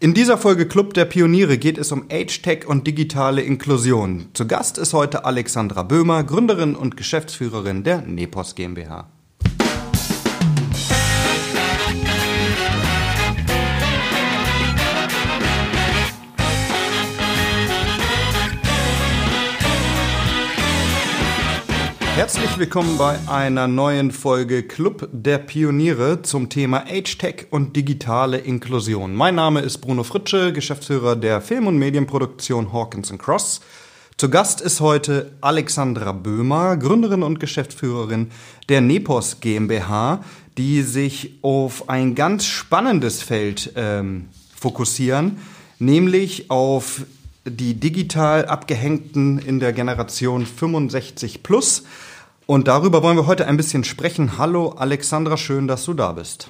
In dieser Folge Club der Pioniere geht es um Age-Tech und digitale Inklusion. Zu Gast ist heute Alexandra Böhmer, Gründerin und Geschäftsführerin der Nepos GmbH. Herzlich willkommen bei einer neuen Folge Club der Pioniere zum Thema Age-Tech und digitale Inklusion. Mein Name ist Bruno Fritsche, Geschäftsführer der Film- und Medienproduktion Hawkins Cross. Zu Gast ist heute Alexandra Böhmer, Gründerin und Geschäftsführerin der Nepos GmbH, die sich auf ein ganz spannendes Feld ähm, fokussieren, nämlich auf die digital abgehängten in der Generation 65 plus. Und darüber wollen wir heute ein bisschen sprechen. Hallo Alexandra, schön, dass du da bist.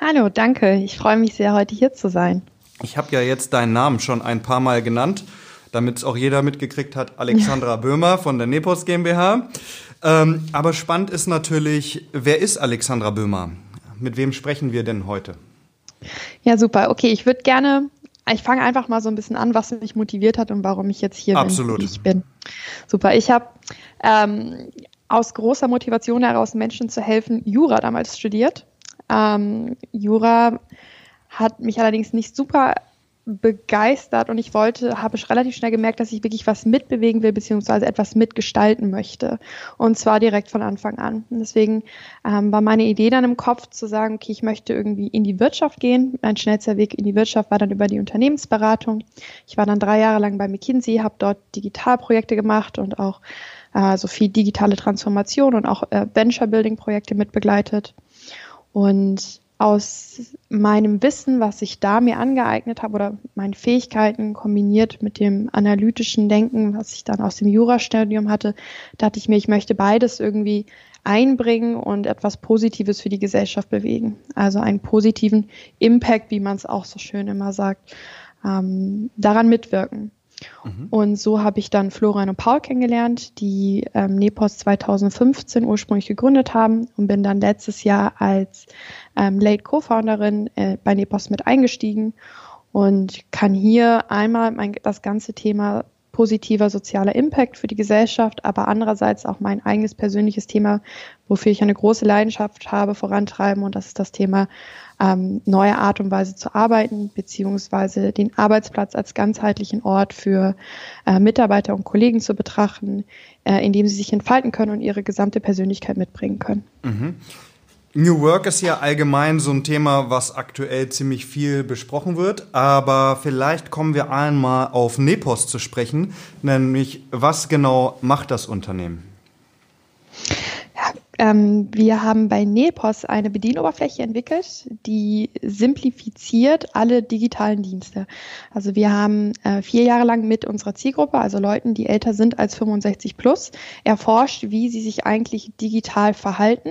Hallo, danke. Ich freue mich sehr, heute hier zu sein. Ich habe ja jetzt deinen Namen schon ein paar Mal genannt, damit es auch jeder mitgekriegt hat. Alexandra Böhmer von der Nepos GmbH. Ähm, aber spannend ist natürlich, wer ist Alexandra Böhmer? Mit wem sprechen wir denn heute? Ja, super. Okay, ich würde gerne, ich fange einfach mal so ein bisschen an, was mich motiviert hat und warum ich jetzt hier Absolut. bin, wie ich bin. Super. Ich habe ähm, aus großer Motivation heraus, Menschen zu helfen, Jura damals studiert. Ähm, Jura hat mich allerdings nicht super begeistert und ich wollte, habe relativ schnell gemerkt, dass ich wirklich was mitbewegen will, beziehungsweise etwas mitgestalten möchte. Und zwar direkt von Anfang an. Und deswegen ähm, war meine Idee dann im Kopf zu sagen, okay, ich möchte irgendwie in die Wirtschaft gehen. Mein schnellster Weg in die Wirtschaft war dann über die Unternehmensberatung. Ich war dann drei Jahre lang bei McKinsey, habe dort Digitalprojekte gemacht und auch äh, so viel digitale Transformation und auch äh, Venture-Building-Projekte mitbegleitet. Und aus meinem Wissen, was ich da mir angeeignet habe oder meinen Fähigkeiten kombiniert mit dem analytischen Denken, was ich dann aus dem Jurastudium hatte, dachte ich mir, ich möchte beides irgendwie einbringen und etwas Positives für die Gesellschaft bewegen. Also einen positiven Impact, wie man es auch so schön immer sagt, ähm, daran mitwirken. Mhm. Und so habe ich dann Florian und Paul kennengelernt, die ähm, Nepos 2015 ursprünglich gegründet haben und bin dann letztes Jahr als ähm, Late Co-Founderin äh, bei Nepos mit eingestiegen und kann hier einmal mein, das ganze Thema positiver sozialer Impact für die Gesellschaft, aber andererseits auch mein eigenes persönliches Thema, wofür ich eine große Leidenschaft habe, vorantreiben und das ist das Thema ähm, neue Art und Weise zu arbeiten, beziehungsweise den Arbeitsplatz als ganzheitlichen Ort für äh, Mitarbeiter und Kollegen zu betrachten, äh, in dem sie sich entfalten können und ihre gesamte Persönlichkeit mitbringen können. Mhm. New Work ist ja allgemein so ein Thema, was aktuell ziemlich viel besprochen wird, aber vielleicht kommen wir einmal auf Nepos zu sprechen, nämlich was genau macht das Unternehmen? Ähm, wir haben bei Nepos eine Bedienoberfläche entwickelt, die simplifiziert alle digitalen Dienste. Also wir haben äh, vier Jahre lang mit unserer Zielgruppe, also Leuten, die älter sind als 65 plus, erforscht, wie sie sich eigentlich digital verhalten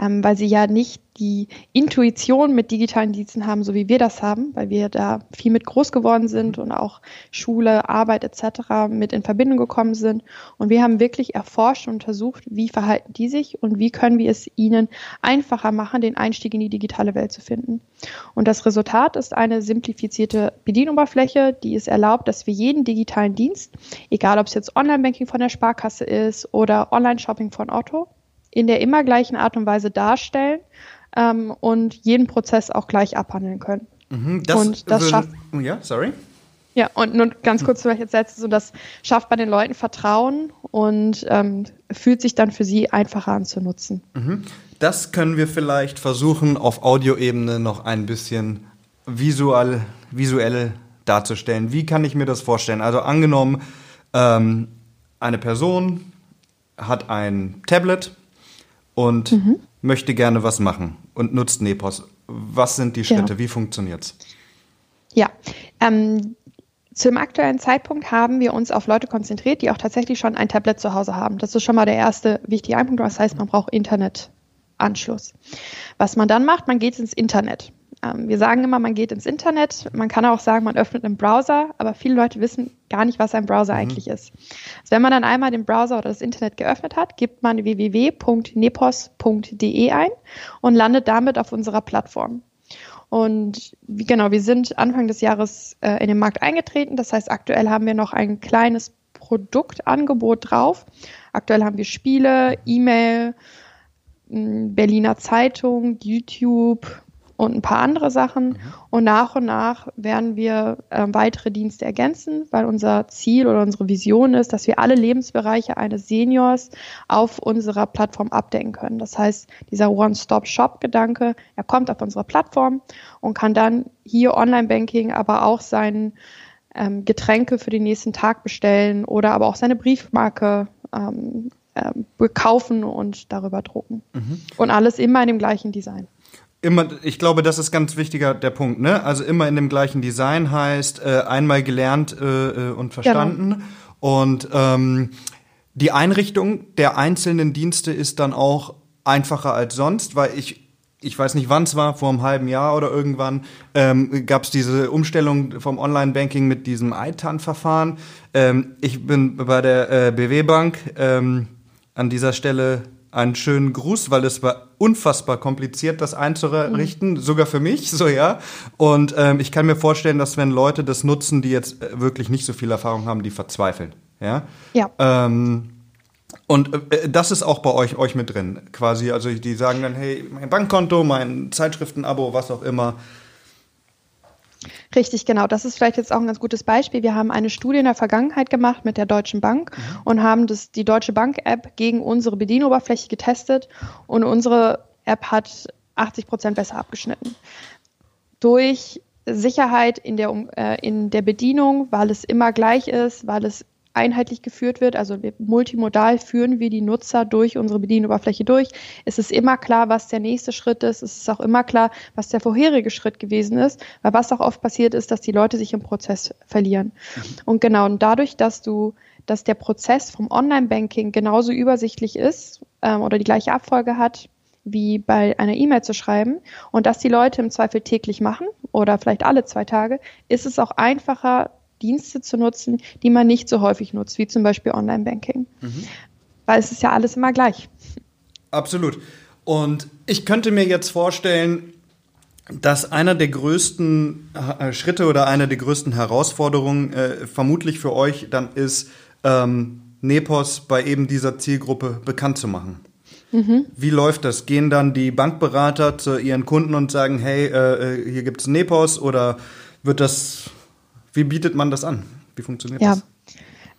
ähm, weil sie ja nicht die Intuition mit digitalen Diensten haben, so wie wir das haben, weil wir da viel mit groß geworden sind und auch Schule, Arbeit etc. mit in Verbindung gekommen sind. Und wir haben wirklich erforscht und untersucht, wie verhalten die sich und wie können wir es ihnen einfacher machen, den Einstieg in die digitale Welt zu finden. Und das Resultat ist eine simplifizierte Bedienoberfläche, die es erlaubt, dass wir jeden digitalen Dienst, egal ob es jetzt Online-Banking von der Sparkasse ist oder Online-Shopping von Otto, in der immer gleichen Art und Weise darstellen ähm, und jeden Prozess auch gleich abhandeln können. Mhm, das und das schafft. Ja, sorry. Ja, und nur ganz kurz vielleicht jetzt setzen, so das schafft bei den Leuten Vertrauen und ähm, fühlt sich dann für sie einfacher an zu nutzen. Mhm. Das können wir vielleicht versuchen, auf Audioebene noch ein bisschen visual, visuell darzustellen. Wie kann ich mir das vorstellen? Also angenommen, ähm, eine Person hat ein Tablet und mhm. möchte gerne was machen und nutzt Nepos. Was sind die Schritte? Ja. Wie funktioniert's? Ja, ähm, zum aktuellen Zeitpunkt haben wir uns auf Leute konzentriert, die auch tatsächlich schon ein Tablet zu Hause haben. Das ist schon mal der erste wichtige Einpunkt. Das heißt, man braucht Internetanschluss. Was man dann macht, man geht ins Internet. Ähm, wir sagen immer, man geht ins Internet. Man kann auch sagen, man öffnet einen Browser, aber viele Leute wissen gar nicht, was ein Browser mhm. eigentlich ist. Also wenn man dann einmal den Browser oder das Internet geöffnet hat, gibt man www.nepos.de ein und landet damit auf unserer Plattform. Und wie, genau, wir sind Anfang des Jahres äh, in den Markt eingetreten. Das heißt, aktuell haben wir noch ein kleines Produktangebot drauf. Aktuell haben wir Spiele, E-Mail, Berliner Zeitung, YouTube, und ein paar andere Sachen. Mhm. Und nach und nach werden wir äh, weitere Dienste ergänzen, weil unser Ziel oder unsere Vision ist, dass wir alle Lebensbereiche eines Seniors auf unserer Plattform abdecken können. Das heißt, dieser One-Stop-Shop-Gedanke, er kommt auf unsere Plattform und kann dann hier Online-Banking, aber auch sein ähm, Getränke für den nächsten Tag bestellen oder aber auch seine Briefmarke ähm, äh, kaufen und darüber drucken. Mhm. Und alles immer in dem gleichen Design immer, ich glaube, das ist ganz wichtiger der Punkt, ne? Also immer in dem gleichen Design heißt äh, einmal gelernt äh, äh und verstanden genau. und ähm, die Einrichtung der einzelnen Dienste ist dann auch einfacher als sonst, weil ich ich weiß nicht, wann es war, vor einem halben Jahr oder irgendwann, ähm, gab es diese Umstellung vom Online-Banking mit diesem ITAN-Verfahren. Ähm, ich bin bei der äh, BW Bank ähm, an dieser Stelle einen schönen Gruß, weil es war unfassbar kompliziert, das einzurichten, mhm. sogar für mich, so ja. Und ähm, ich kann mir vorstellen, dass wenn Leute das nutzen, die jetzt äh, wirklich nicht so viel Erfahrung haben, die verzweifeln, ja. Ja. Ähm, und äh, das ist auch bei euch, euch mit drin, quasi. Also die sagen dann, hey, mein Bankkonto, mein Zeitschriftenabo, was auch immer, Richtig, genau. Das ist vielleicht jetzt auch ein ganz gutes Beispiel. Wir haben eine Studie in der Vergangenheit gemacht mit der Deutschen Bank mhm. und haben das, die Deutsche Bank-App gegen unsere Bedienoberfläche getestet und unsere App hat 80 Prozent besser abgeschnitten. Durch Sicherheit in der, äh, in der Bedienung, weil es immer gleich ist, weil es einheitlich geführt wird, also multimodal führen wir die Nutzer durch unsere Bedienoberfläche durch. Es ist immer klar, was der nächste Schritt ist. Es ist auch immer klar, was der vorherige Schritt gewesen ist, weil was auch oft passiert ist, dass die Leute sich im Prozess verlieren. Mhm. Und genau, und dadurch, dass du, dass der Prozess vom Online-Banking genauso übersichtlich ist ähm, oder die gleiche Abfolge hat, wie bei einer E-Mail zu schreiben und dass die Leute im Zweifel täglich machen oder vielleicht alle zwei Tage, ist es auch einfacher, Dienste zu nutzen, die man nicht so häufig nutzt, wie zum Beispiel Online-Banking. Mhm. Weil es ist ja alles immer gleich. Absolut. Und ich könnte mir jetzt vorstellen, dass einer der größten äh, Schritte oder einer der größten Herausforderungen äh, vermutlich für euch dann ist, ähm, Nepos bei eben dieser Zielgruppe bekannt zu machen. Mhm. Wie läuft das? Gehen dann die Bankberater zu ihren Kunden und sagen, hey, äh, äh hier gibt es Nepos oder wird das wie bietet man das an? Wie funktioniert ja. das?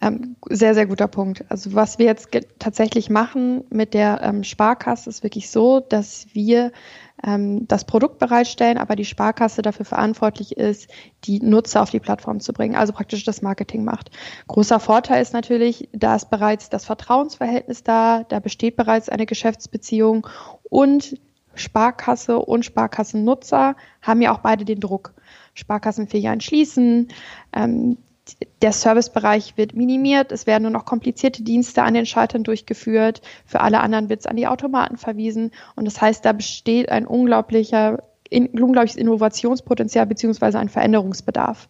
Ähm, sehr, sehr guter Punkt. Also was wir jetzt tatsächlich machen mit der ähm, Sparkasse ist wirklich so, dass wir ähm, das Produkt bereitstellen, aber die Sparkasse dafür verantwortlich ist, die Nutzer auf die Plattform zu bringen, also praktisch das Marketing macht. Großer Vorteil ist natürlich, da ist bereits das Vertrauensverhältnis da, da besteht bereits eine Geschäftsbeziehung und Sparkasse und Sparkassennutzer haben ja auch beide den Druck. Sparkassenfilialen schließen. Ähm, der Servicebereich wird minimiert, es werden nur noch komplizierte Dienste an den Schaltern durchgeführt, für alle anderen wird es an die Automaten verwiesen und das heißt, da besteht ein unglaublicher, in, unglaubliches Innovationspotenzial beziehungsweise ein Veränderungsbedarf.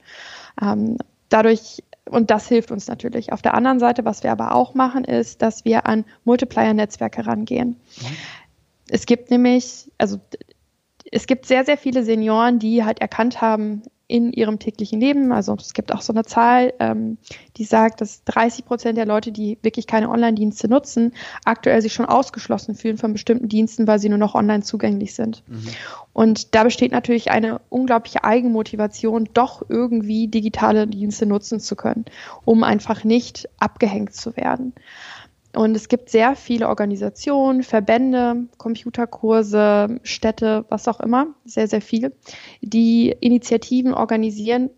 Ähm, dadurch und das hilft uns natürlich. Auf der anderen Seite, was wir aber auch machen, ist, dass wir an Multiplier-Netzwerke rangehen. Mhm. Es gibt nämlich, also es gibt sehr, sehr viele Senioren, die halt erkannt haben in ihrem täglichen Leben, also es gibt auch so eine Zahl, ähm, die sagt, dass 30 Prozent der Leute, die wirklich keine Online-Dienste nutzen, aktuell sich schon ausgeschlossen fühlen von bestimmten Diensten, weil sie nur noch online zugänglich sind. Mhm. Und da besteht natürlich eine unglaubliche Eigenmotivation, doch irgendwie digitale Dienste nutzen zu können, um einfach nicht abgehängt zu werden. Und es gibt sehr viele Organisationen, Verbände, Computerkurse, Städte, was auch immer, sehr, sehr viel, die Initiativen organisieren,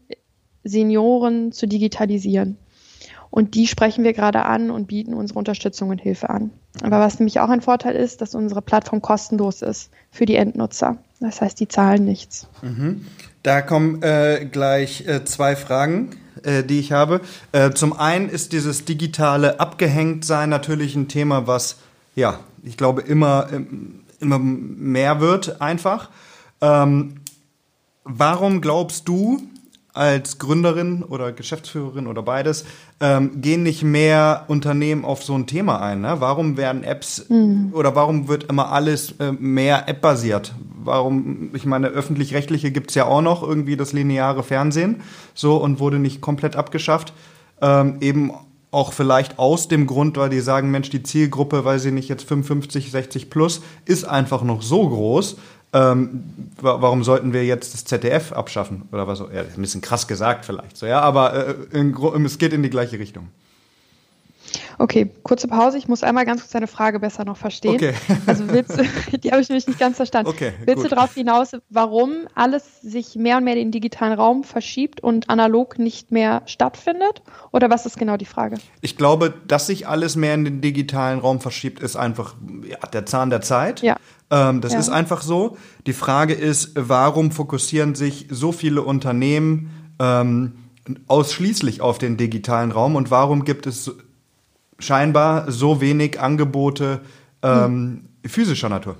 Senioren zu digitalisieren. Und die sprechen wir gerade an und bieten unsere Unterstützung und Hilfe an. Aber was nämlich auch ein Vorteil ist, dass unsere Plattform kostenlos ist für die Endnutzer. Das heißt, die zahlen nichts. Mhm. Da kommen äh, gleich äh, zwei Fragen äh, die ich habe. Äh, zum einen ist dieses digitale Abgehängtsein natürlich ein Thema, was, ja, ich glaube, immer, ähm, immer mehr wird einfach. Ähm, warum glaubst du, als Gründerin oder Geschäftsführerin oder beides, ähm, gehen nicht mehr Unternehmen auf so ein Thema ein? Ne? Warum werden Apps mhm. oder warum wird immer alles äh, mehr App-basiert? Warum, ich meine, öffentlich-rechtliche gibt's ja auch noch, irgendwie das lineare Fernsehen, so und wurde nicht komplett abgeschafft. Ähm, eben auch vielleicht aus dem Grund, weil die sagen, Mensch, die Zielgruppe, weil sie nicht jetzt 55, 60 plus, ist einfach noch so groß, ähm, warum sollten wir jetzt das ZDF abschaffen oder was? Ja, ein bisschen krass gesagt vielleicht, so ja, aber äh, in, es geht in die gleiche Richtung. Okay, kurze Pause. Ich muss einmal ganz kurz deine Frage besser noch verstehen. Okay. Also willst du, die habe ich nämlich nicht ganz verstanden. Okay, willst gut. du darauf hinaus, warum alles sich mehr und mehr in den digitalen Raum verschiebt und analog nicht mehr stattfindet? Oder was ist genau die Frage? Ich glaube, dass sich alles mehr in den digitalen Raum verschiebt, ist einfach ja, der Zahn der Zeit. Ja. Ähm, das ja. ist einfach so. Die Frage ist, warum fokussieren sich so viele Unternehmen ähm, ausschließlich auf den digitalen Raum und warum gibt es scheinbar so wenig Angebote ähm, hm. physischer Natur?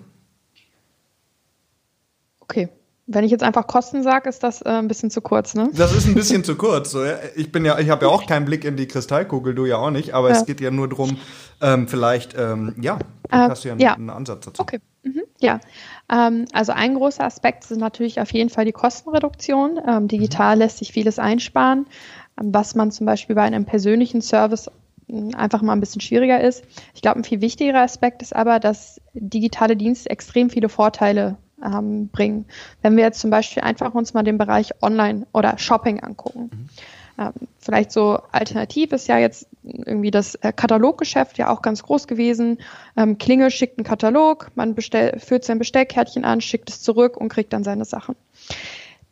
Okay. Wenn ich jetzt einfach Kosten sage, ist das äh, ein bisschen zu kurz, ne? Das ist ein bisschen zu kurz. So, ja. Ich bin ja, ich habe ja auch keinen Blick in die Kristallkugel, du ja auch nicht, aber ja. es geht ja nur darum, ähm, vielleicht, ähm, ja, äh, hast du ja, ja, einen Ansatz dazu. Okay. Ja, ähm, also ein großer Aspekt sind natürlich auf jeden Fall die Kostenreduktion. Ähm, digital mhm. lässt sich vieles einsparen, ähm, was man zum Beispiel bei einem persönlichen Service hm, einfach mal ein bisschen schwieriger ist. Ich glaube, ein viel wichtigerer Aspekt ist aber, dass digitale Dienste extrem viele Vorteile ähm, bringen. Wenn wir jetzt zum Beispiel einfach uns mal den Bereich Online oder Shopping angucken. Mhm. Vielleicht so alternativ ist ja jetzt irgendwie das äh, Kataloggeschäft ja auch ganz groß gewesen. Ähm, Klingel schickt einen Katalog, man bestell, führt sein Bestellkärtchen an, schickt es zurück und kriegt dann seine Sachen.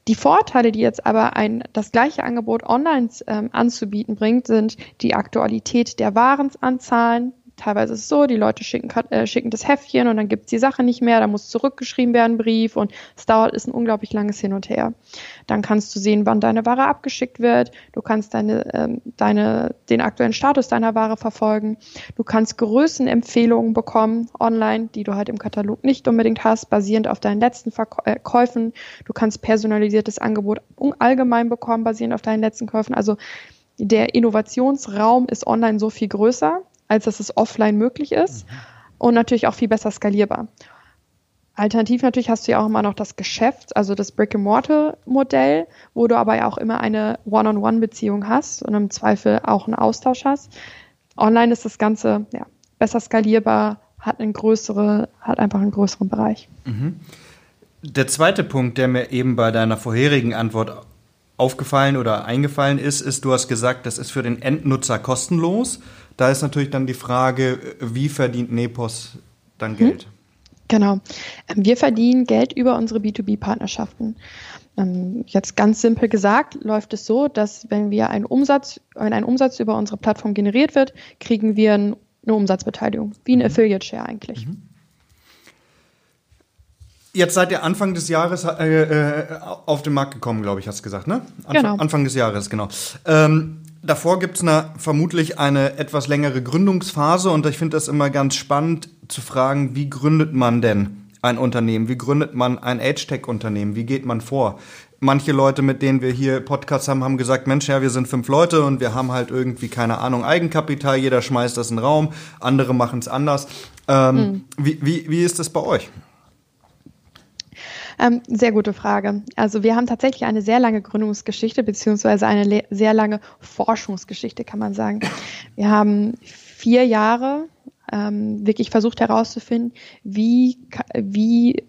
Die Vorteile, die jetzt aber ein, das gleiche Angebot online ähm, anzubieten bringt, sind die Aktualität der Warenanzahlen, teilweise ist es so, die Leute schicken, äh, schicken das Heftchen und dann gibt es die Sache nicht mehr, da muss zurückgeschrieben werden, Brief und es dauert, ist ein unglaublich langes Hin und Her. Dann kannst du sehen, wann deine Ware abgeschickt wird, du kannst deine, ähm, deine, den aktuellen Status deiner Ware verfolgen, du kannst Größenempfehlungen bekommen online, die du halt im Katalog nicht unbedingt hast, basierend auf deinen letzten Verkäufen, äh, du kannst personalisiertes Angebot allgemein bekommen, basierend auf deinen letzten Käufen, also der Innovationsraum ist online so viel größer als dass es offline möglich ist mhm. und natürlich auch viel besser skalierbar. Alternativ natürlich hast du ja auch immer noch das Geschäft, also das Brick-and-Mortar-Modell, wo du aber ja auch immer eine One-on-One-Beziehung hast und im Zweifel auch einen Austausch hast. Online ist das Ganze ja, besser skalierbar, hat eine größere, hat einfach einen größeren Bereich. Mhm. Der zweite Punkt, der mir eben bei deiner vorherigen Antwort aufgefallen oder eingefallen ist, ist, du hast gesagt, das ist für den Endnutzer kostenlos. Da ist natürlich dann die Frage, wie verdient Nepos dann mhm. Geld? Genau. Ähm, wir verdienen Geld über unsere B2B-Partnerschaften. Ähm, jetzt ganz simpel gesagt läuft es so, dass wenn wir einen Umsatz, wenn ein Umsatz über unsere Plattform generiert wird, kriegen wir eine Umsatzbeteiligung, wie ein mhm. Affiliate Share eigentlich. Mhm. Jetzt seid ihr Anfang des Jahres äh, äh, auf den Markt gekommen, glaube ich, hast du gesagt, ne? Anfang, genau. Anfang des Jahres, genau. Ähm, davor gibt es vermutlich eine etwas längere Gründungsphase und ich finde das immer ganz spannend zu fragen, wie gründet man denn ein Unternehmen? Wie gründet man ein Age-Tech-Unternehmen? Wie geht man vor? Manche Leute, mit denen wir hier Podcasts haben, haben gesagt, Mensch, ja, wir sind fünf Leute und wir haben halt irgendwie, keine Ahnung, Eigenkapital, jeder schmeißt das in den Raum, andere machen es anders. Ähm, mhm. wie, wie, wie ist das bei euch? Ähm, sehr gute Frage. Also wir haben tatsächlich eine sehr lange Gründungsgeschichte beziehungsweise eine sehr lange Forschungsgeschichte, kann man sagen. Wir haben vier Jahre ähm, wirklich versucht herauszufinden, wie, wie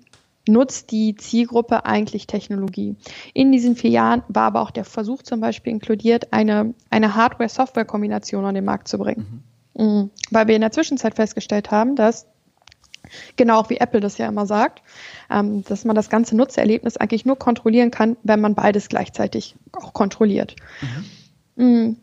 nutzt die Zielgruppe eigentlich Technologie. In diesen vier Jahren war aber auch der Versuch zum Beispiel inkludiert, eine, eine Hardware-Software-Kombination an den Markt zu bringen. Mhm. Mhm. Weil wir in der Zwischenzeit festgestellt haben, dass Genau auch wie Apple das ja immer sagt, ähm, dass man das ganze Nutzererlebnis eigentlich nur kontrollieren kann, wenn man beides gleichzeitig auch kontrolliert. Mhm. Mm,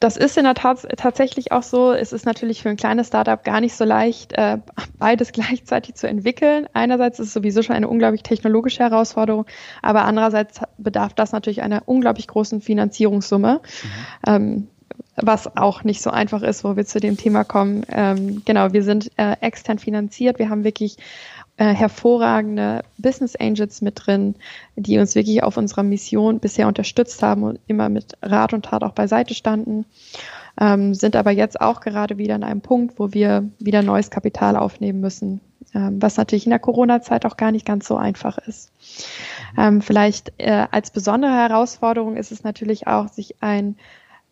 das ist in der Tat tatsächlich auch so. Es ist natürlich für ein kleines Startup gar nicht so leicht, äh, beides gleichzeitig zu entwickeln. Einerseits ist es sowieso schon eine unglaublich technologische Herausforderung, aber andererseits bedarf das natürlich einer unglaublich großen Finanzierungssumme. Mhm. Ähm, was auch nicht so einfach ist, wo wir zu dem Thema kommen. Ähm, genau, wir sind äh, extern finanziert. Wir haben wirklich äh, hervorragende Business Angels mit drin, die uns wirklich auf unserer Mission bisher unterstützt haben und immer mit Rat und Tat auch beiseite standen. Ähm, sind aber jetzt auch gerade wieder an einem Punkt, wo wir wieder neues Kapital aufnehmen müssen, ähm, was natürlich in der Corona-Zeit auch gar nicht ganz so einfach ist. Ähm, vielleicht äh, als besondere Herausforderung ist es natürlich auch, sich ein,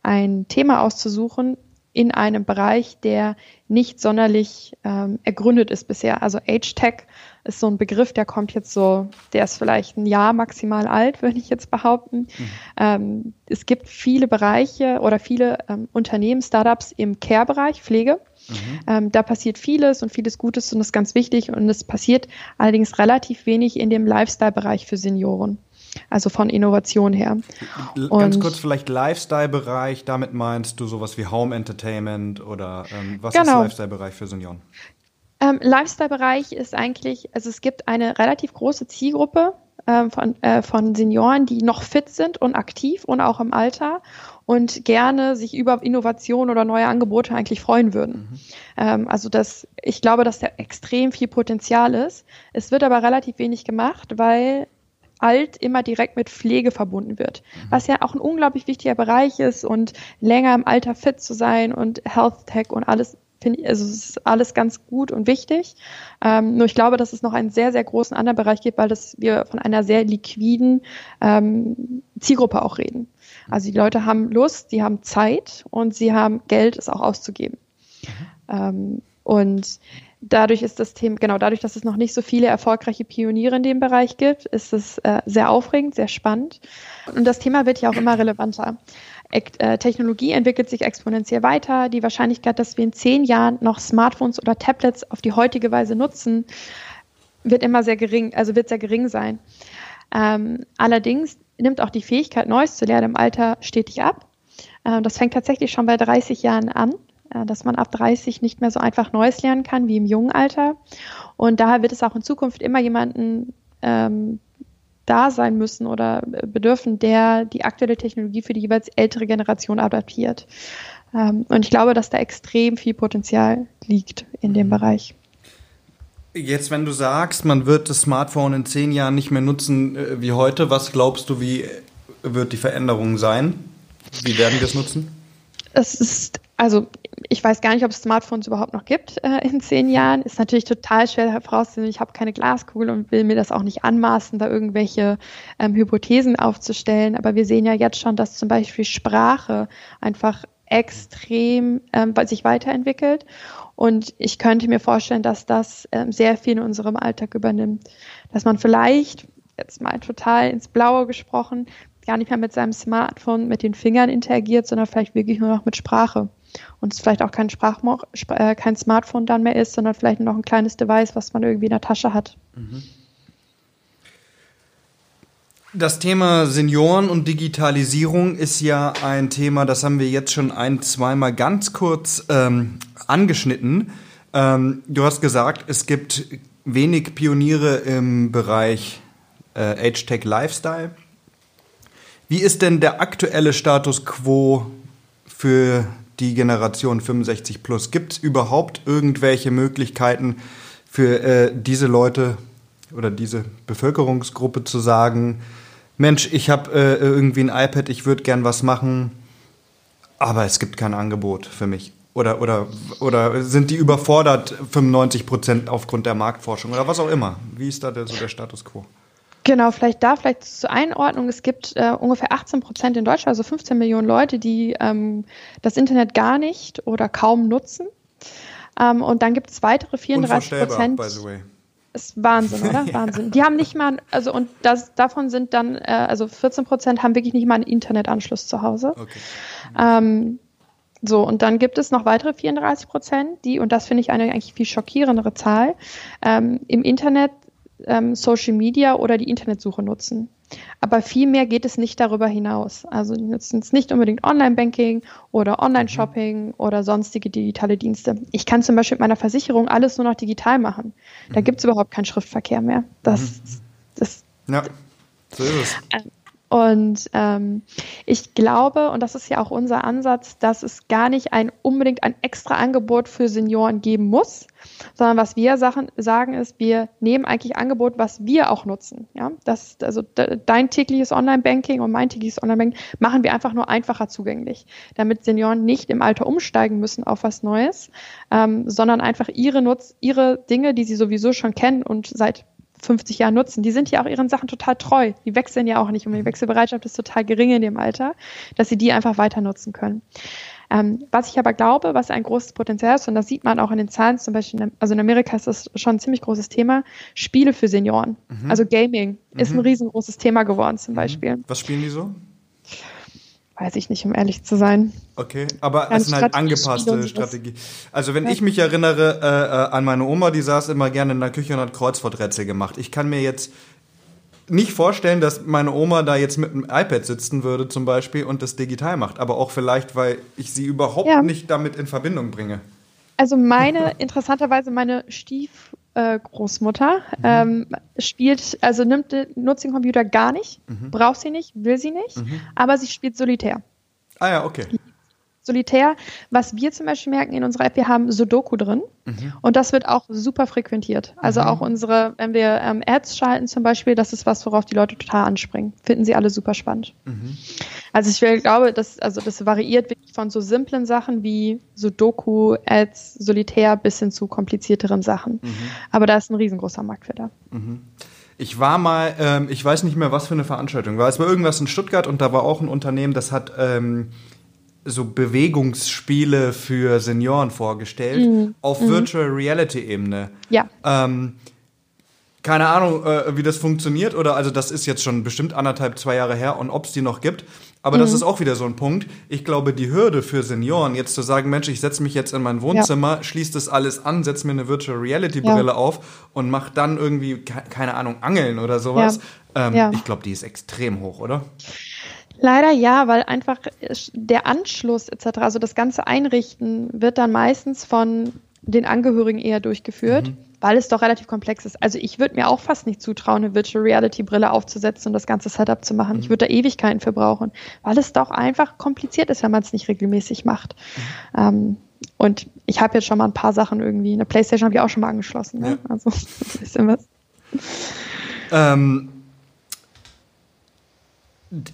ein Thema auszusuchen, in einem Bereich, der nicht sonderlich ähm, ergründet ist bisher. Also Age-Tech ist so ein Begriff, der kommt jetzt so, der ist vielleicht ein Jahr maximal alt, würde ich jetzt behaupten. Mhm. Ähm, es gibt viele Bereiche oder viele ähm, Unternehmen, Startups im Care-Bereich, Pflege. Mhm. Ähm, da passiert vieles und vieles Gutes und das ist ganz wichtig und es passiert allerdings relativ wenig in dem Lifestyle-Bereich für Senioren. Also von Innovation her. Und Ganz kurz vielleicht Lifestyle-Bereich, damit meinst du sowas wie Home Entertainment oder ähm, was genau. ist Lifestyle-Bereich für Senioren? Ähm, Lifestyle-Bereich ist eigentlich, also es gibt eine relativ große Zielgruppe ähm, von, äh, von Senioren, die noch fit sind und aktiv und auch im Alter und gerne sich über Innovation oder neue Angebote eigentlich freuen würden. Mhm. Ähm, also das, ich glaube, dass da extrem viel Potenzial ist. Es wird aber relativ wenig gemacht, weil alt immer direkt mit Pflege verbunden wird, mhm. was ja auch ein unglaublich wichtiger Bereich ist und länger im Alter fit zu sein und Health Tech und alles finde ich, also es ist alles ganz gut und wichtig. Ähm, nur ich glaube, dass es noch einen sehr, sehr großen anderen Bereich gibt, weil das wir von einer sehr liquiden ähm, Zielgruppe auch reden. Also die Leute haben Lust, die haben Zeit und sie haben Geld, es auch auszugeben. Mhm. Ähm, und Dadurch ist das Thema, genau, dadurch, dass es noch nicht so viele erfolgreiche Pioniere in dem Bereich gibt, ist es äh, sehr aufregend, sehr spannend. Und das Thema wird ja auch immer relevanter. Äh, Technologie entwickelt sich exponentiell weiter. Die Wahrscheinlichkeit, dass wir in zehn Jahren noch Smartphones oder Tablets auf die heutige Weise nutzen, wird immer sehr gering, also wird sehr gering sein. Ähm, allerdings nimmt auch die Fähigkeit, Neues zu lernen im Alter stetig ab. Äh, das fängt tatsächlich schon bei 30 Jahren an. Äh, dass man ab 30 nicht mehr so einfach Neues lernen kann wie im jungen Alter. Und daher wird es auch in Zukunft immer jemanden ähm, da sein müssen oder bedürfen, der die aktuelle Technologie für die jeweils ältere Generation adaptiert. Ähm, und ich glaube, dass da extrem viel Potenzial liegt in dem mhm. Bereich. Jetzt, wenn du sagst, man wird das Smartphone in zehn Jahren nicht mehr nutzen äh, wie heute, was glaubst du, wie wird die Veränderung sein? Wie werden wir es nutzen? Es ist also ich weiß gar nicht, ob es Smartphones überhaupt noch gibt äh, in zehn Jahren. Ist natürlich total schwer herauszusehen. Ich habe keine Glaskugel und will mir das auch nicht anmaßen, da irgendwelche ähm, Hypothesen aufzustellen. Aber wir sehen ja jetzt schon, dass zum Beispiel Sprache einfach extrem ähm, sich weiterentwickelt. Und ich könnte mir vorstellen, dass das ähm, sehr viel in unserem Alltag übernimmt. Dass man vielleicht, jetzt mal total ins Blaue gesprochen, gar nicht mehr mit seinem Smartphone mit den Fingern interagiert, sondern vielleicht wirklich nur noch mit Sprache und es vielleicht auch kein Sprachmo äh, kein Smartphone dann mehr ist, sondern vielleicht noch ein kleines Device, was man irgendwie in der Tasche hat. Mhm. Das Thema Senioren und Digitalisierung ist ja ein Thema, das haben wir jetzt schon ein, zweimal ganz kurz ähm, angeschnitten. Ähm, du hast gesagt, es gibt wenig Pioniere im Bereich äh, Age-Tech Lifestyle. Wie ist denn der aktuelle Status quo für die Generation 65 plus. Gibt es überhaupt irgendwelche Möglichkeiten für äh, diese Leute oder diese Bevölkerungsgruppe zu sagen, Mensch, ich habe äh, irgendwie ein iPad, ich würde gern was machen, aber es gibt kein Angebot für mich. Oder, oder, oder sind die überfordert 95 Prozent aufgrund der Marktforschung oder was auch immer? Wie ist da der, so der Status quo? Genau, vielleicht da, vielleicht zur Einordnung. Es gibt äh, ungefähr 18 Prozent in Deutschland, also 15 Millionen Leute, die ähm, das Internet gar nicht oder kaum nutzen. Ähm, und dann gibt es weitere 34 Prozent. Ist Wahnsinn, oder? ja. Wahnsinn. Die haben nicht mal, also und das, davon sind dann, äh, also 14 Prozent haben wirklich nicht mal einen Internetanschluss zu Hause. Okay. Ähm, so, und dann gibt es noch weitere 34 Prozent, die, und das finde ich eine eigentlich viel schockierendere Zahl, ähm, im Internet ähm, Social Media oder die Internetsuche nutzen. Aber viel mehr geht es nicht darüber hinaus. Also die nutzen es nicht unbedingt Online-Banking oder Online-Shopping mhm. oder sonstige digitale Dienste. Ich kann zum Beispiel mit meiner Versicherung alles nur noch digital machen. Da mhm. gibt es überhaupt keinen Schriftverkehr mehr. Das, mhm. das, ja, so ist es. Und ähm, ich glaube, und das ist ja auch unser Ansatz, dass es gar nicht ein unbedingt ein extra Angebot für Senioren geben muss, sondern was wir Sachen sagen ist, wir nehmen eigentlich Angebot, was wir auch nutzen. Ja, das also dein tägliches Online-Banking und mein tägliches Online-Banking machen wir einfach nur einfacher zugänglich, damit Senioren nicht im Alter umsteigen müssen auf was Neues, ähm, sondern einfach ihre Nutz, ihre Dinge, die sie sowieso schon kennen und seit 50 Jahren nutzen. Die sind ja auch ihren Sachen total treu. Die wechseln ja auch nicht und die Wechselbereitschaft ist total gering in dem Alter, dass sie die einfach weiter nutzen können. Ähm, was ich aber glaube, was ein großes Potenzial ist, und das sieht man auch in den Zahlen, zum Beispiel, in, also in Amerika ist das schon ein ziemlich großes Thema, Spiele für Senioren. Mhm. Also Gaming mhm. ist ein riesengroßes Thema geworden zum mhm. Beispiel. Was spielen die so? Weiß ich nicht, um ehrlich zu sein. Okay, aber es sind halt angepasste Strategie. Also wenn ja. ich mich erinnere äh, äh, an meine Oma, die saß immer gerne in der Küche und hat Kreuzworträtsel gemacht. Ich kann mir jetzt nicht vorstellen, dass meine Oma da jetzt mit einem iPad sitzen würde zum Beispiel und das digital macht. Aber auch vielleicht, weil ich sie überhaupt ja. nicht damit in Verbindung bringe. Also meine, interessanterweise meine Stief äh, Großmutter, mhm. ähm, spielt, also nimmt, nutzt den Computer gar nicht, mhm. braucht sie nicht, will sie nicht, mhm. aber sie spielt solitär. Ah ja, okay. Solitär. Was wir zum Beispiel merken in unserer App, wir haben Sudoku drin mhm. und das wird auch super frequentiert. Also mhm. auch unsere, wenn wir ähm, Ads schalten zum Beispiel, das ist was, worauf die Leute total anspringen. Finden sie alle super spannend. Mhm. Also ich glaube, das, also das variiert wirklich von so simplen Sachen wie Sudoku, Ads, Solitär bis hin zu komplizierteren Sachen. Mhm. Aber da ist ein riesengroßer Markt für da. Mhm. Ich war mal, ähm, ich weiß nicht mehr, was für eine Veranstaltung war. Es war irgendwas in Stuttgart und da war auch ein Unternehmen, das hat ähm, so Bewegungsspiele für Senioren vorgestellt mhm. auf mhm. Virtual Reality Ebene. Ja. Ähm, keine Ahnung, äh, wie das funktioniert oder also das ist jetzt schon bestimmt anderthalb, zwei Jahre her und ob es die noch gibt. Aber mhm. das ist auch wieder so ein Punkt. Ich glaube, die Hürde für Senioren, jetzt zu sagen, Mensch, ich setze mich jetzt in mein Wohnzimmer, ja. schließe das alles an, setze mir eine Virtual Reality Brille ja. auf und mache dann irgendwie, keine Ahnung, Angeln oder sowas. Ja. Ähm, ich glaube, die ist extrem hoch, oder? Leider ja, weil einfach der Anschluss etc., also das ganze Einrichten wird dann meistens von den Angehörigen eher durchgeführt, mhm. weil es doch relativ komplex ist. Also ich würde mir auch fast nicht zutrauen, eine Virtual Reality Brille aufzusetzen und das ganze Setup zu machen. Mhm. Ich würde da Ewigkeiten für brauchen, weil es doch einfach kompliziert ist, wenn man es nicht regelmäßig macht. Mhm. Ähm, und ich habe jetzt schon mal ein paar Sachen irgendwie. Eine Playstation habe ich auch schon mal angeschlossen. Ne? Ja. Also ein bisschen was. Ähm,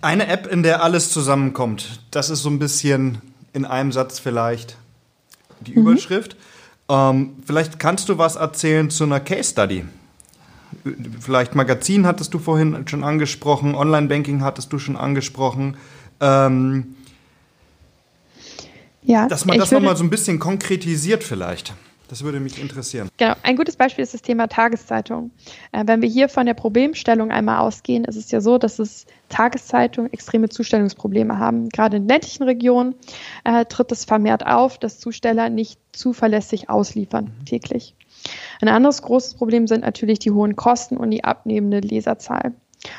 eine App, in der alles zusammenkommt, das ist so ein bisschen in einem Satz vielleicht die mhm. Überschrift. Ähm, vielleicht kannst du was erzählen zu einer Case Study. Vielleicht Magazin hattest du vorhin schon angesprochen, Online-Banking hattest du schon angesprochen. Ähm, ja, dass man das nochmal so ein bisschen konkretisiert vielleicht. Das würde mich interessieren. Genau. Ein gutes Beispiel ist das Thema Tageszeitung. Äh, wenn wir hier von der Problemstellung einmal ausgehen, ist es ja so, dass es Tageszeitungen extreme Zustellungsprobleme haben. Gerade in ländlichen Regionen äh, tritt es vermehrt auf, dass Zusteller nicht zuverlässig ausliefern mhm. täglich. Ein anderes großes Problem sind natürlich die hohen Kosten und die abnehmende Leserzahl.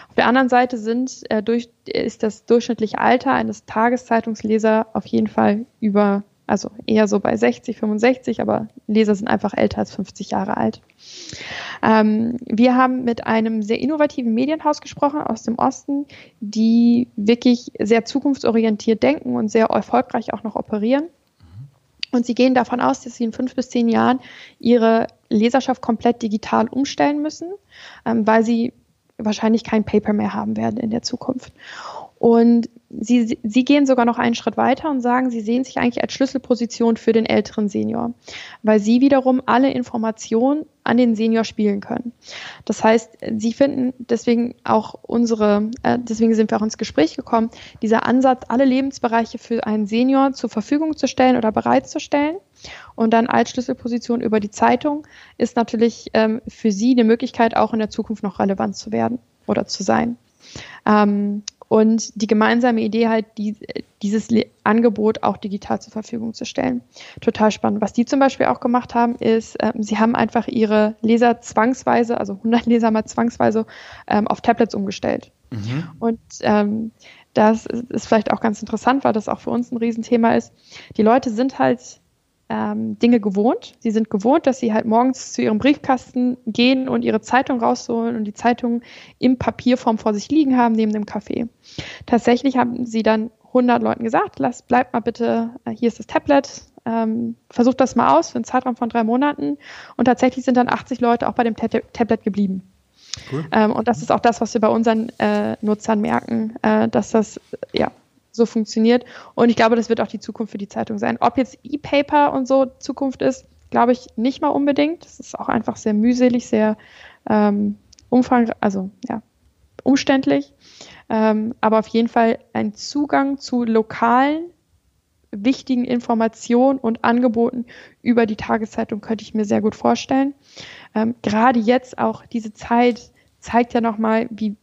Auf der anderen Seite sind, äh, durch, ist das durchschnittliche Alter eines Tageszeitungslesers auf jeden Fall über also eher so bei 60, 65, aber Leser sind einfach älter als 50 Jahre alt. Ähm, wir haben mit einem sehr innovativen Medienhaus gesprochen aus dem Osten, die wirklich sehr zukunftsorientiert denken und sehr erfolgreich auch noch operieren. Und sie gehen davon aus, dass sie in fünf bis zehn Jahren ihre Leserschaft komplett digital umstellen müssen, ähm, weil sie wahrscheinlich kein Paper mehr haben werden in der Zukunft. Und sie, sie gehen sogar noch einen Schritt weiter und sagen, sie sehen sich eigentlich als Schlüsselposition für den älteren Senior, weil sie wiederum alle Informationen an den Senior spielen können. Das heißt, sie finden deswegen auch unsere, äh, deswegen sind wir auch ins Gespräch gekommen, dieser Ansatz, alle Lebensbereiche für einen Senior zur Verfügung zu stellen oder bereitzustellen und dann als Schlüsselposition über die Zeitung ist natürlich ähm, für sie eine Möglichkeit, auch in der Zukunft noch relevant zu werden oder zu sein. Ähm, und die gemeinsame Idee halt, die, dieses Angebot auch digital zur Verfügung zu stellen. Total spannend. Was die zum Beispiel auch gemacht haben, ist, ähm, sie haben einfach ihre Leser zwangsweise, also 100 Leser mal zwangsweise ähm, auf Tablets umgestellt. Mhm. Und ähm, das ist vielleicht auch ganz interessant, weil das auch für uns ein Riesenthema ist. Die Leute sind halt ähm, Dinge gewohnt. Sie sind gewohnt, dass sie halt morgens zu ihrem Briefkasten gehen und ihre Zeitung rausholen und die Zeitung im Papierform vor sich liegen haben, neben dem Kaffee. Tatsächlich haben sie dann 100 Leuten gesagt, lass, bleibt mal bitte, äh, hier ist das Tablet, ähm, versucht das mal aus für einen Zeitraum von drei Monaten. Und tatsächlich sind dann 80 Leute auch bei dem Tablet geblieben. Cool. Ähm, und das ist auch das, was wir bei unseren äh, Nutzern merken, äh, dass das ja so funktioniert. Und ich glaube, das wird auch die Zukunft für die Zeitung sein. Ob jetzt E-Paper und so Zukunft ist, glaube ich nicht mal unbedingt. Das ist auch einfach sehr mühselig, sehr ähm, umfangreich, also ja, umständlich. Ähm, aber auf jeden Fall ein Zugang zu lokalen wichtigen Informationen und Angeboten über die Tageszeitung könnte ich mir sehr gut vorstellen. Ähm, gerade jetzt auch diese Zeit zeigt ja nochmal, wie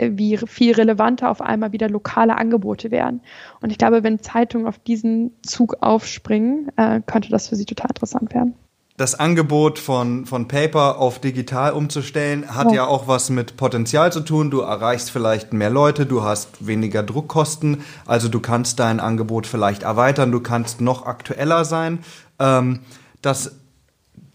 wie viel relevanter auf einmal wieder lokale Angebote werden. Und ich glaube, wenn Zeitungen auf diesen Zug aufspringen, äh, könnte das für sie total interessant werden. Das Angebot von, von Paper auf digital umzustellen, hat oh. ja auch was mit Potenzial zu tun. Du erreichst vielleicht mehr Leute, du hast weniger Druckkosten, also du kannst dein Angebot vielleicht erweitern, du kannst noch aktueller sein. Ähm, das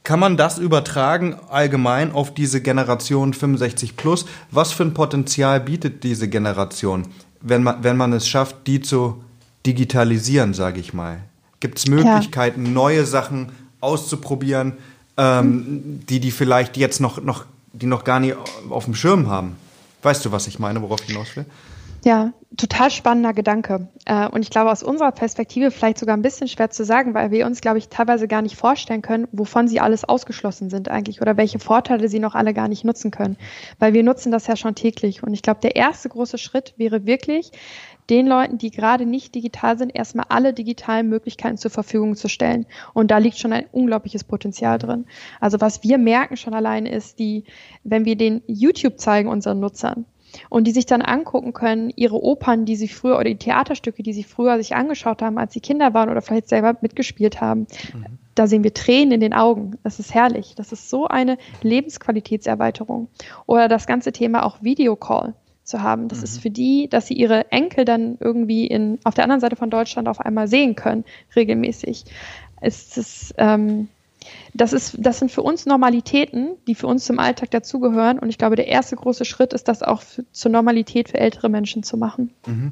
kann man das übertragen allgemein auf diese Generation 65 plus? Was für ein Potenzial bietet diese Generation, wenn man, wenn man es schafft, die zu digitalisieren, sage ich mal? Gibt es Möglichkeiten, ja. neue Sachen auszuprobieren, ähm, mhm. die die vielleicht jetzt noch, noch, die noch gar nicht auf dem Schirm haben? Weißt du, was ich meine, worauf ich hinaus will? Ja, total spannender Gedanke. Äh, und ich glaube, aus unserer Perspektive vielleicht sogar ein bisschen schwer zu sagen, weil wir uns, glaube ich, teilweise gar nicht vorstellen können, wovon sie alles ausgeschlossen sind eigentlich oder welche Vorteile sie noch alle gar nicht nutzen können. Weil wir nutzen das ja schon täglich. Und ich glaube, der erste große Schritt wäre wirklich, den Leuten, die gerade nicht digital sind, erstmal alle digitalen Möglichkeiten zur Verfügung zu stellen. Und da liegt schon ein unglaubliches Potenzial drin. Also was wir merken schon allein ist, die, wenn wir den YouTube zeigen unseren Nutzern, und die sich dann angucken können, ihre Opern, die sie früher oder die Theaterstücke, die sie früher sich angeschaut haben, als sie Kinder waren oder vielleicht selber mitgespielt haben. Mhm. Da sehen wir Tränen in den Augen. Das ist herrlich. Das ist so eine Lebensqualitätserweiterung. Oder das ganze Thema auch Videocall zu haben. Das mhm. ist für die, dass sie ihre Enkel dann irgendwie in, auf der anderen Seite von Deutschland auf einmal sehen können, regelmäßig. Es ist, ähm, das, ist, das sind für uns Normalitäten, die für uns zum Alltag dazugehören. Und ich glaube, der erste große Schritt ist, das auch für, zur Normalität für ältere Menschen zu machen. Mhm.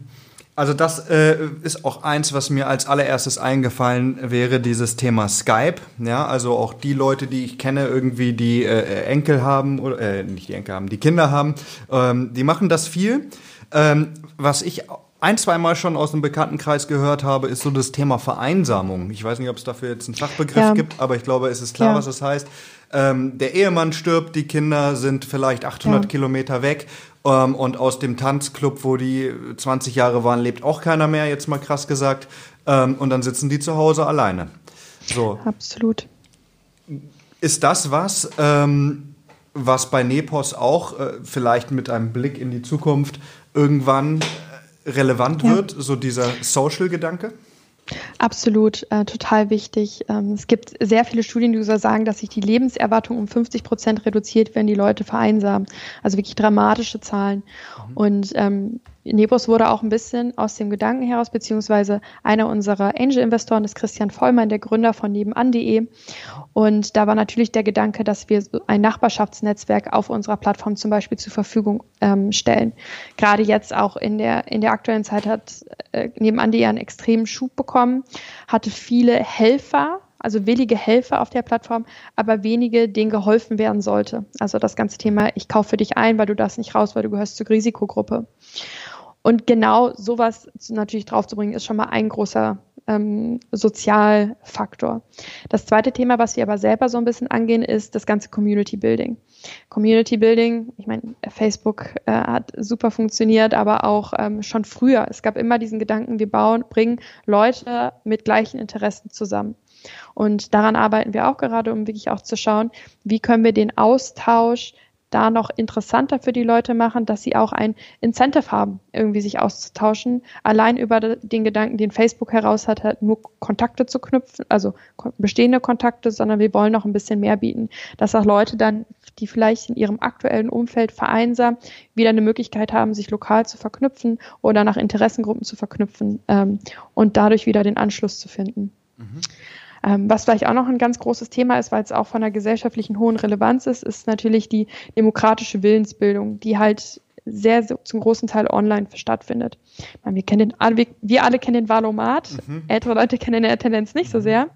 Also das äh, ist auch eins, was mir als allererstes eingefallen wäre, dieses Thema Skype. Ja, also auch die Leute, die ich kenne, irgendwie die äh, Enkel haben oder äh, nicht die Enkel haben, die Kinder haben, ähm, die machen das viel. Ähm, was ich ein, zweimal schon aus dem Bekanntenkreis gehört habe, ist so das Thema Vereinsamung. Ich weiß nicht, ob es dafür jetzt einen Fachbegriff ja. gibt, aber ich glaube, es ist klar, ja. was das heißt. Ähm, der Ehemann stirbt, die Kinder sind vielleicht 800 ja. Kilometer weg ähm, und aus dem Tanzclub, wo die 20 Jahre waren, lebt auch keiner mehr, jetzt mal krass gesagt. Ähm, und dann sitzen die zu Hause alleine. So. Absolut. Ist das was, ähm, was bei Nepos auch äh, vielleicht mit einem Blick in die Zukunft irgendwann relevant ja. wird, so dieser Social-Gedanke? Absolut, äh, total wichtig. Ähm, es gibt sehr viele Studien, die sagen, dass sich die Lebenserwartung um 50 Prozent reduziert, wenn die Leute vereinsamen. Also wirklich dramatische Zahlen. Mhm. Und ähm, Nebos wurde auch ein bisschen aus dem Gedanken heraus, beziehungsweise einer unserer Angel-Investoren ist Christian Vollmann, der Gründer von nebenan.de. Und da war natürlich der Gedanke, dass wir ein Nachbarschaftsnetzwerk auf unserer Plattform zum Beispiel zur Verfügung ähm, stellen. Gerade jetzt auch in der, in der aktuellen Zeit hat äh, nebenan.de einen extremen Schub bekommen, hatte viele Helfer, also willige Helfer auf der Plattform, aber wenige, denen geholfen werden sollte. Also das ganze Thema, ich kaufe dich ein, weil du darfst nicht raus, weil du gehörst zur Risikogruppe. Und genau sowas natürlich draufzubringen, ist schon mal ein großer ähm, Sozialfaktor. Das zweite Thema, was wir aber selber so ein bisschen angehen, ist das ganze Community Building. Community Building, ich meine, Facebook äh, hat super funktioniert, aber auch ähm, schon früher. Es gab immer diesen Gedanken, wir bauen, bringen Leute mit gleichen Interessen zusammen. Und daran arbeiten wir auch gerade, um wirklich auch zu schauen, wie können wir den Austausch da noch interessanter für die Leute machen, dass sie auch ein Incentive haben, irgendwie sich auszutauschen. Allein über den Gedanken, den Facebook heraus hat, halt nur Kontakte zu knüpfen, also bestehende Kontakte, sondern wir wollen noch ein bisschen mehr bieten, dass auch Leute dann, die vielleicht in ihrem aktuellen Umfeld vereinsamen, wieder eine Möglichkeit haben, sich lokal zu verknüpfen oder nach Interessengruppen zu verknüpfen ähm, und dadurch wieder den Anschluss zu finden. Mhm. Ähm, was vielleicht auch noch ein ganz großes Thema ist, weil es auch von einer gesellschaftlichen hohen Relevanz ist, ist natürlich die demokratische Willensbildung, die halt sehr, sehr zum großen Teil online stattfindet. Meine, wir, kennen den, wir, wir alle kennen den Valomat, mhm. ältere Leute kennen den Tendenz nicht so mhm. sehr,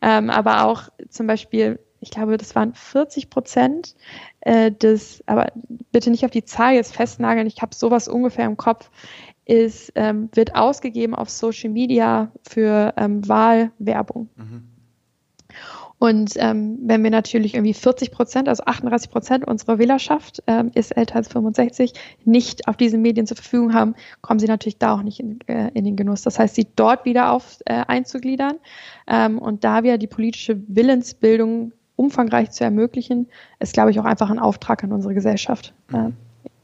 ähm, aber auch zum Beispiel, ich glaube, das waren 40 Prozent äh, des, aber bitte nicht auf die Zahl jetzt festnageln, ich habe sowas ungefähr im Kopf, ist, ähm, wird ausgegeben auf Social Media für ähm, Wahlwerbung. Mhm. Und ähm, wenn wir natürlich irgendwie 40 Prozent, also 38 Prozent unserer Wählerschaft ähm, ist älter als 65, nicht auf diesen Medien zur Verfügung haben, kommen sie natürlich da auch nicht in, äh, in den Genuss. Das heißt, sie dort wieder auf äh, einzugliedern ähm, und da wieder die politische Willensbildung umfangreich zu ermöglichen, ist, glaube ich, auch einfach ein Auftrag an unsere Gesellschaft, äh, den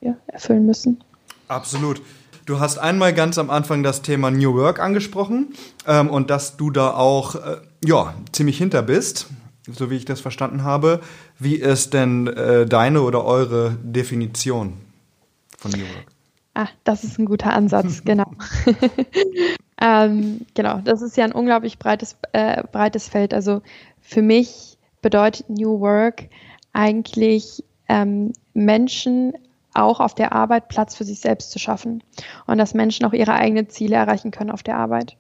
wir erfüllen müssen. Absolut. Du hast einmal ganz am Anfang das Thema New Work angesprochen ähm, und dass du da auch äh, ja, ziemlich hinter bist, so wie ich das verstanden habe. Wie ist denn äh, deine oder eure Definition von New Work? Ah, das ist ein guter Ansatz, genau. ähm, genau, das ist ja ein unglaublich breites, äh, breites Feld. Also für mich bedeutet New Work eigentlich ähm, Menschen auch auf der Arbeit Platz für sich selbst zu schaffen und dass Menschen auch ihre eigenen Ziele erreichen können auf der Arbeit.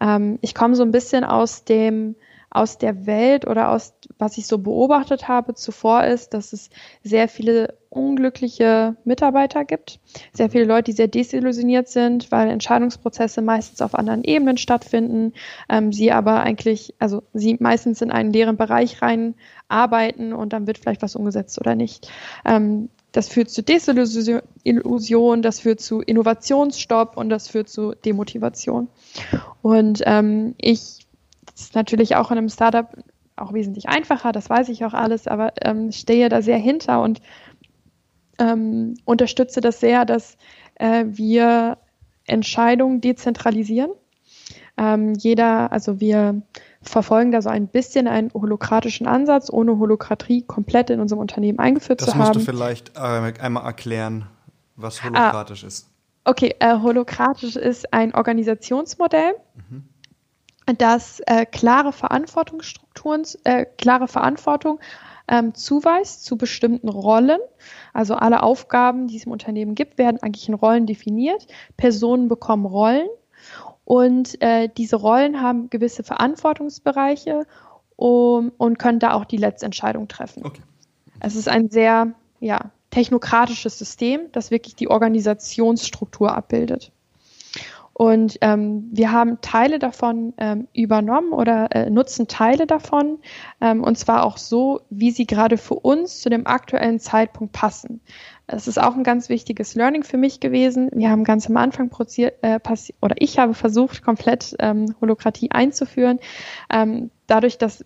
Ähm, ich komme so ein bisschen aus dem aus der Welt oder aus was ich so beobachtet habe zuvor ist, dass es sehr viele unglückliche Mitarbeiter gibt, sehr viele Leute, die sehr desillusioniert sind, weil Entscheidungsprozesse meistens auf anderen Ebenen stattfinden, ähm, sie aber eigentlich, also sie meistens in einen leeren Bereich rein arbeiten und dann wird vielleicht was umgesetzt oder nicht. Ähm, das führt zu Desillusion, das führt zu Innovationsstopp und das führt zu Demotivation. Und ähm, ich, das ist natürlich auch in einem Startup auch wesentlich einfacher, das weiß ich auch alles, aber ähm, stehe da sehr hinter und ähm, unterstütze das sehr, dass äh, wir Entscheidungen dezentralisieren. Ähm, jeder, also wir verfolgen da so ein bisschen einen holokratischen Ansatz, ohne Holokratie komplett in unserem Unternehmen eingeführt das zu haben. Das musst du vielleicht äh, einmal erklären, was ah. holokratisch ah, ist. Okay, äh, holokratisch ist ein Organisationsmodell, mhm. das äh, klare Verantwortungsstrukturen, äh, klare Verantwortung ähm, zuweist zu bestimmten Rollen. Also alle Aufgaben, die es im Unternehmen gibt, werden eigentlich in Rollen definiert. Personen bekommen Rollen und äh, diese Rollen haben gewisse Verantwortungsbereiche um, und können da auch die letzte Entscheidung treffen. Okay. Es ist ein sehr ja, technokratisches System, das wirklich die Organisationsstruktur abbildet. Und ähm, wir haben Teile davon ähm, übernommen oder äh, nutzen Teile davon, ähm, und zwar auch so, wie sie gerade für uns zu dem aktuellen Zeitpunkt passen. Es ist auch ein ganz wichtiges Learning für mich gewesen. Wir haben ganz am Anfang äh, oder ich habe versucht, komplett ähm, Holokratie einzuführen. Ähm, dadurch, dass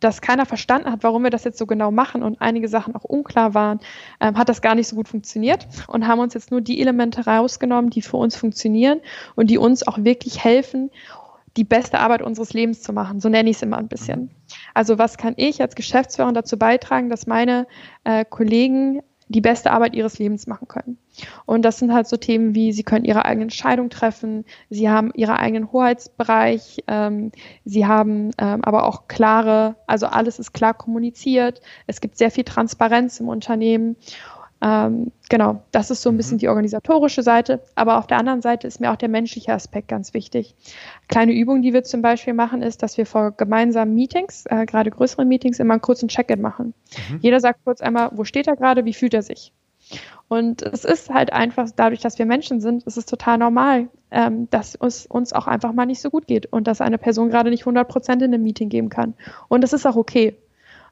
dass keiner verstanden hat, warum wir das jetzt so genau machen und einige Sachen auch unklar waren, ähm, hat das gar nicht so gut funktioniert und haben uns jetzt nur die Elemente rausgenommen, die für uns funktionieren und die uns auch wirklich helfen, die beste Arbeit unseres Lebens zu machen. So nenne ich es immer ein bisschen. Also was kann ich als Geschäftsführer dazu beitragen, dass meine äh, Kollegen die beste Arbeit ihres Lebens machen können. Und das sind halt so Themen wie, sie können ihre eigene Entscheidung treffen, sie haben ihren eigenen Hoheitsbereich, ähm, sie haben ähm, aber auch klare, also alles ist klar kommuniziert, es gibt sehr viel Transparenz im Unternehmen ähm, genau, das ist so ein bisschen mhm. die organisatorische Seite. Aber auf der anderen Seite ist mir auch der menschliche Aspekt ganz wichtig. Kleine Übung, die wir zum Beispiel machen, ist, dass wir vor gemeinsamen Meetings, äh, gerade größeren Meetings, immer einen kurzen Check-in machen. Mhm. Jeder sagt kurz einmal, wo steht er gerade, wie fühlt er sich? Und es ist halt einfach, dadurch, dass wir Menschen sind, ist es total normal, ähm, dass es uns auch einfach mal nicht so gut geht und dass eine Person gerade nicht 100 Prozent in einem Meeting geben kann. Und das ist auch okay.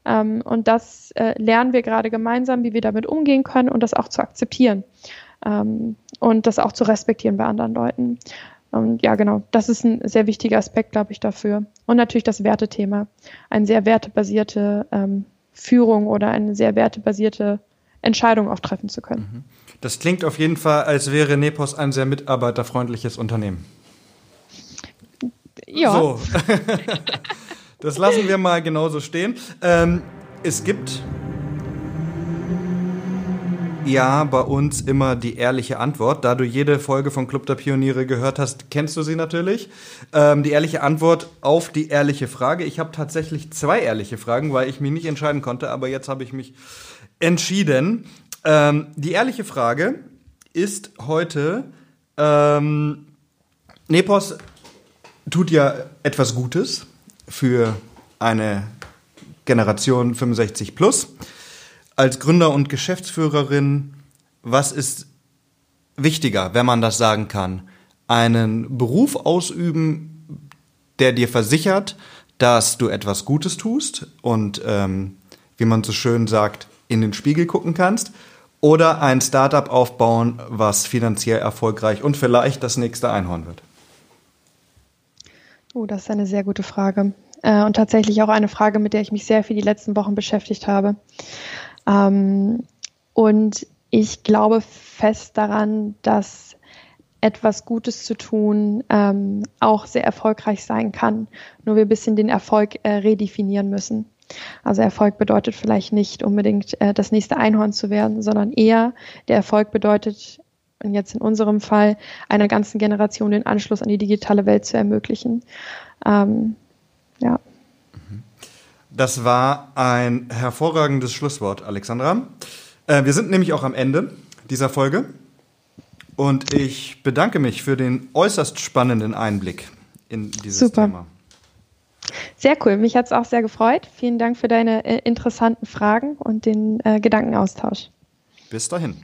Ähm, und das äh, lernen wir gerade gemeinsam, wie wir damit umgehen können und das auch zu akzeptieren ähm, und das auch zu respektieren bei anderen Leuten. Und ja, genau, das ist ein sehr wichtiger Aspekt, glaube ich, dafür. Und natürlich das Wertethema. Eine sehr wertebasierte ähm, Führung oder eine sehr wertebasierte Entscheidung auch treffen zu können. Mhm. Das klingt auf jeden Fall, als wäre Nepos ein sehr mitarbeiterfreundliches Unternehmen. Ja. So. Das lassen wir mal genauso stehen. Ähm, es gibt ja bei uns immer die ehrliche Antwort. Da du jede Folge von Club der Pioniere gehört hast, kennst du sie natürlich. Ähm, die ehrliche Antwort auf die ehrliche Frage. Ich habe tatsächlich zwei ehrliche Fragen, weil ich mich nicht entscheiden konnte, aber jetzt habe ich mich entschieden. Ähm, die ehrliche Frage ist heute, ähm, Nepos tut ja etwas Gutes für eine Generation 65 plus als Gründer und Geschäftsführerin, was ist wichtiger, wenn man das sagen kann? Einen Beruf ausüben, der dir versichert, dass du etwas Gutes tust und, ähm, wie man so schön sagt, in den Spiegel gucken kannst? Oder ein Startup aufbauen, was finanziell erfolgreich und vielleicht das nächste Einhorn wird? Oh, das ist eine sehr gute Frage. Äh, und tatsächlich auch eine Frage, mit der ich mich sehr viel die letzten Wochen beschäftigt habe. Ähm, und ich glaube fest daran, dass etwas Gutes zu tun ähm, auch sehr erfolgreich sein kann. Nur wir ein bisschen den Erfolg äh, redefinieren müssen. Also Erfolg bedeutet vielleicht nicht unbedingt äh, das nächste Einhorn zu werden, sondern eher der Erfolg bedeutet, und jetzt in unserem Fall, einer ganzen Generation den Anschluss an die digitale Welt zu ermöglichen. Ähm, ja. Das war ein hervorragendes Schlusswort, Alexandra. Äh, wir sind nämlich auch am Ende dieser Folge. Und ich bedanke mich für den äußerst spannenden Einblick in dieses Super. Thema. Sehr cool. Mich hat es auch sehr gefreut. Vielen Dank für deine äh, interessanten Fragen und den äh, Gedankenaustausch. Bis dahin.